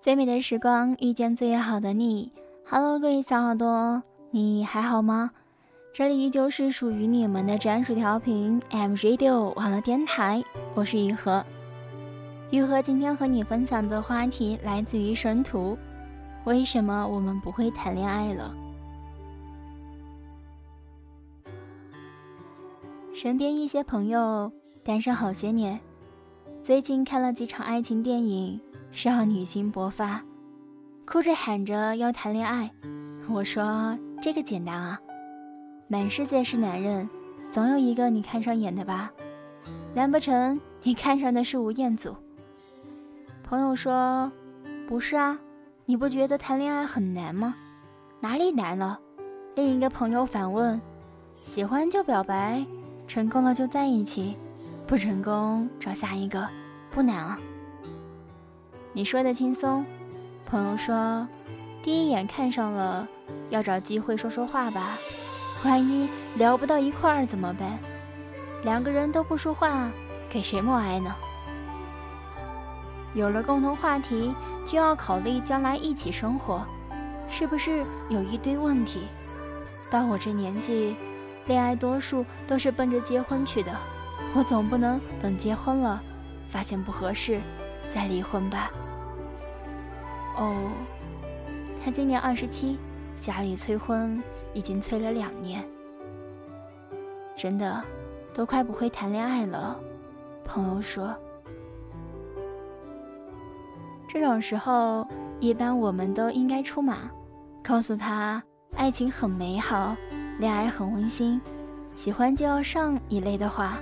最美的时光遇见最好的你。Hello，各位小耳朵，你还好吗？这里依旧是属于你们的专属调频 M Radio 网络电台，我是雨禾。雨禾今天和你分享的话题来自于神图：为什么我们不会谈恋爱了？身边一些朋友单身好些年，最近看了几场爱情电影。少女心勃发，哭着喊着要谈恋爱。我说这个简单啊，满世界是男人，总有一个你看上眼的吧？难不成你看上的是吴彦祖？朋友说不是啊，你不觉得谈恋爱很难吗？哪里难了？另一个朋友反问：喜欢就表白，成功了就在一起，不成功找下一个，不难啊。你说的轻松，朋友说，第一眼看上了，要找机会说说话吧，万一聊不到一块儿怎么办？两个人都不说话，给谁默哀呢？有了共同话题，就要考虑将来一起生活，是不是有一堆问题？到我这年纪，恋爱多数都是奔着结婚去的，我总不能等结婚了，发现不合适。再离婚吧。哦，他今年二十七，家里催婚已经催了两年，真的都快不会谈恋爱了。朋友说，这种时候一般我们都应该出马，告诉他爱情很美好，恋爱很温馨，喜欢就要上一类的话，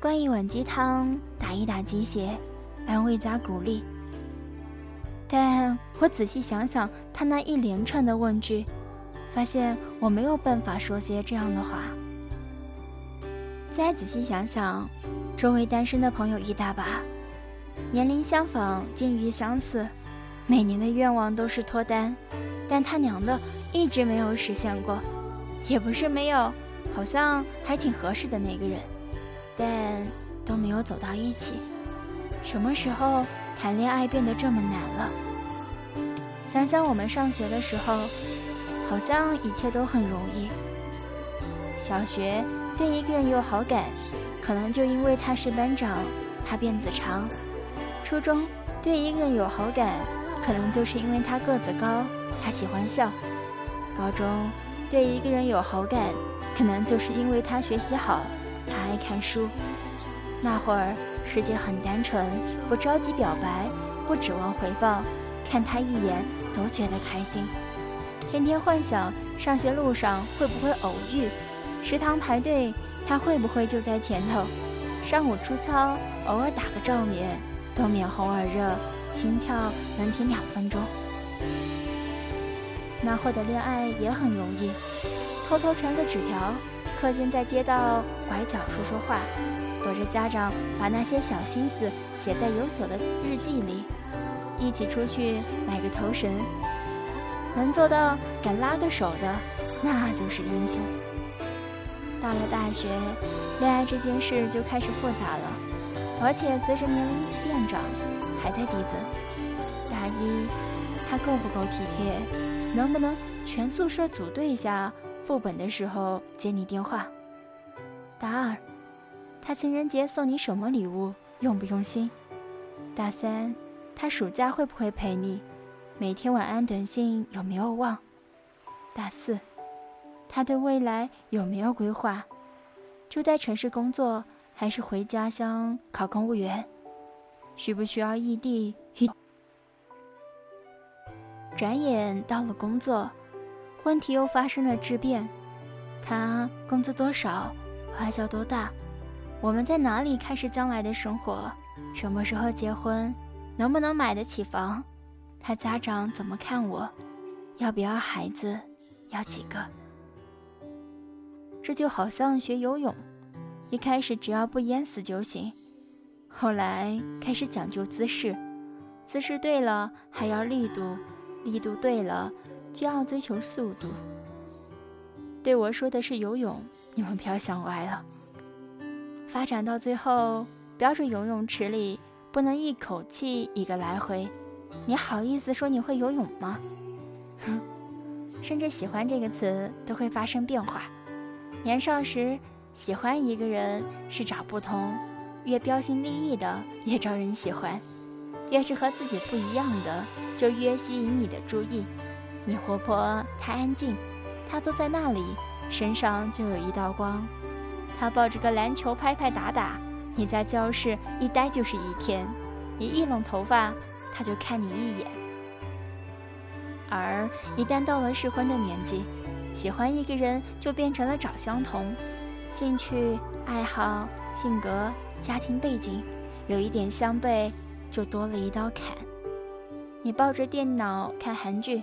灌一碗鸡汤，打一打鸡血。安慰加鼓励，但我仔细想想他那一连串的问句，发现我没有办法说些这样的话。再仔细想想，周围单身的朋友一大把，年龄相仿，境遇相似，每年的愿望都是脱单，但他娘的一直没有实现过，也不是没有，好像还挺合适的那个人，但都没有走到一起。什么时候谈恋爱变得这么难了？想想我们上学的时候，好像一切都很容易。小学对一个人有好感，可能就因为他是班长，他辫子长；初中对一个人有好感，可能就是因为他个子高，他喜欢笑；高中对一个人有好感，可能就是因为他学习好，他爱看书。那会儿。世界很单纯，不着急表白，不指望回报，看他一眼都觉得开心。天天幻想上学路上会不会偶遇，食堂排队他会不会就在前头。上午出操偶尔打个照面，都面红耳热，心跳能停两分钟。那会的恋爱也很容易，偷偷传个纸条，课间在街道拐角说说话。躲着家长，把那些小心思写在有锁的日记里，一起出去买个头绳，能做到敢拉个手的，那就是英雄。到了大学，恋爱这件事就开始复杂了，而且随着年龄渐长，还在递增。大一，他够不够体贴？能不能全宿舍组队下副本的时候接你电话？大二。他情人节送你什么礼物？用不用心？大三，他暑假会不会陪你？每天晚安短信有没有忘？大四，他对未来有没有规划？住在城市工作，还是回家乡考公务员？需不需要异地？一转眼到了工作，问题又发生了质变。他工资多少？花销多大？我们在哪里开始将来的生活？什么时候结婚？能不能买得起房？他家长怎么看我？要不要孩子？要几个？这就好像学游泳，一开始只要不淹死就行，后来开始讲究姿势，姿势对了还要力度，力度对了就要追求速度。对我说的是游泳，你们不要想歪了。发展到最后，标准游泳池里不能一口气一个来回，你好意思说你会游泳吗？哼，甚至喜欢这个词都会发生变化。年少时喜欢一个人是找不同，越标新立异的越招人喜欢，越是和自己不一样的就越吸引你的注意。你活泼，他安静，他坐在那里，身上就有一道光。他抱着个篮球拍拍打打，你在教室一待就是一天。你一拢头发，他就看你一眼。而一旦到了适婚的年纪，喜欢一个人就变成了找相同，兴趣、爱好、性格、家庭背景有一点相悖，就多了一道坎。你抱着电脑看韩剧，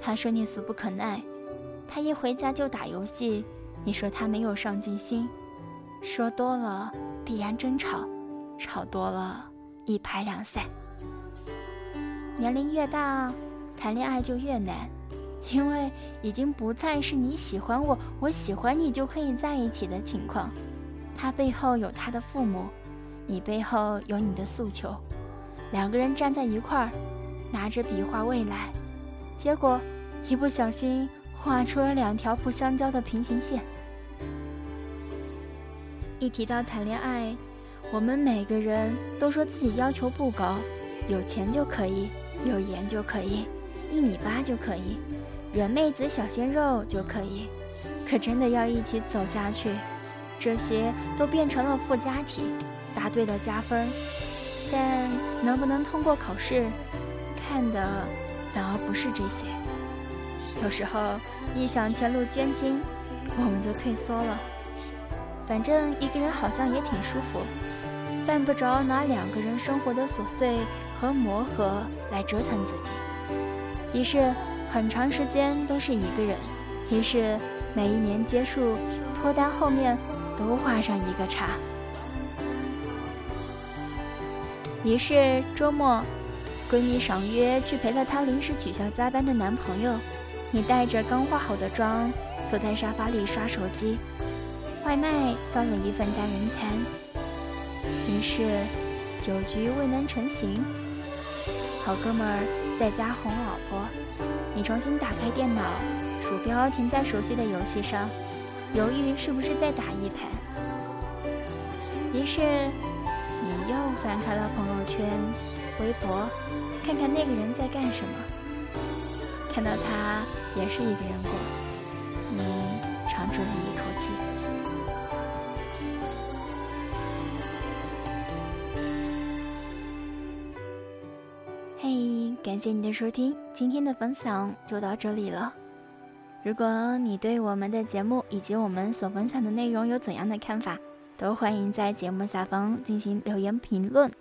他说你俗不可耐；他一回家就打游戏，你说他没有上进心。说多了必然争吵，吵多了一拍两散。年龄越大，谈恋爱就越难，因为已经不再是你喜欢我，我喜欢你就可以在一起的情况。他背后有他的父母，你背后有你的诉求，两个人站在一块儿，拿着笔画未来，结果一不小心画出了两条不相交的平行线。一提到谈恋爱，我们每个人都说自己要求不高，有钱就可以，有颜就可以，一米八就可以，软妹子小鲜肉就可以。可真的要一起走下去，这些都变成了附加题，答对了加分，但能不能通过考试，看的反而不是这些。有时候一想前路艰辛，我们就退缩了。反正一个人好像也挺舒服，犯不着拿两个人生活的琐碎和磨合来折腾自己。于是很长时间都是一个人，于是每一年结束，脱单后面都画上一个叉。于是周末，闺蜜爽约去陪了她临时取消加班的男朋友，你带着刚化好的妆，坐在沙发里刷手机。外卖叫了一份单人餐，于是酒局未能成行。好哥们儿在家哄老婆，你重新打开电脑，鼠标停在熟悉的游戏上，犹豫是不是再打一盘。于是你又翻开了朋友圈、微博，看看那个人在干什么。看到他也是一个人过，你长出了一口气。嘿感谢你的收听，今天的分享就到这里了。如果你对我们的节目以及我们所分享的内容有怎样的看法，都欢迎在节目下方进行留言评论。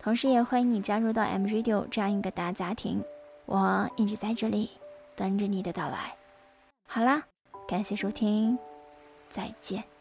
同时，也欢迎你加入到 M Radio 这样一个大家庭，我一直在这里等着你的到来。好啦，感谢收听，再见。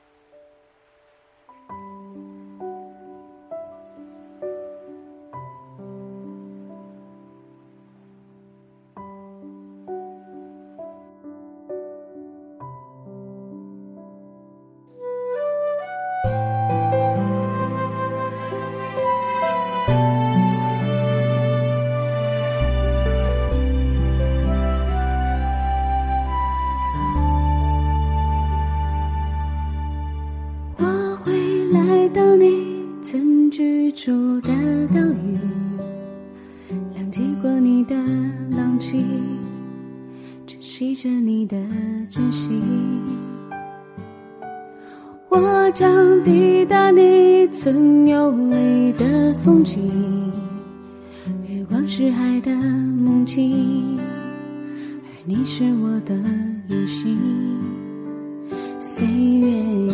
忘记过你的冷清，珍惜着你的真心，我将抵达你曾游历的风景，月光是海的梦境，而你是我的远行。岁月一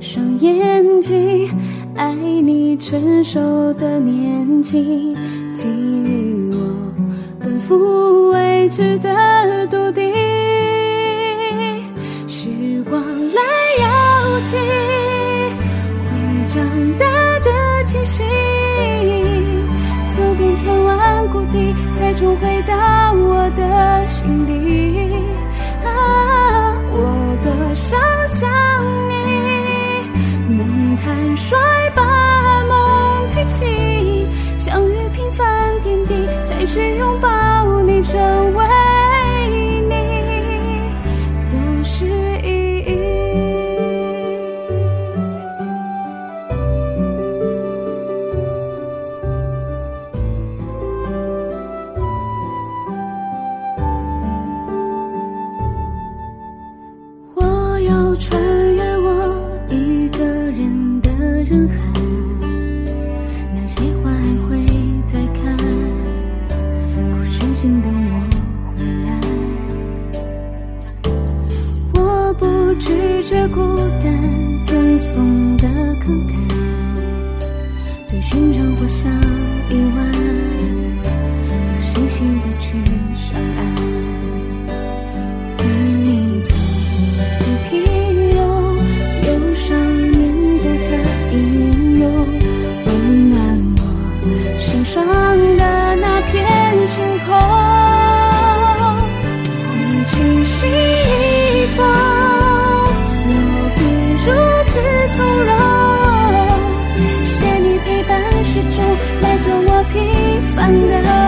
双眼睛，爱你成熟的年纪，给予我奔赴未知的笃定。时光来邀请会长大的清醒，走遍千万谷地，才重回到我的心底。慷慨，在寻常欢笑意外，都细细的去上岸。平凡的。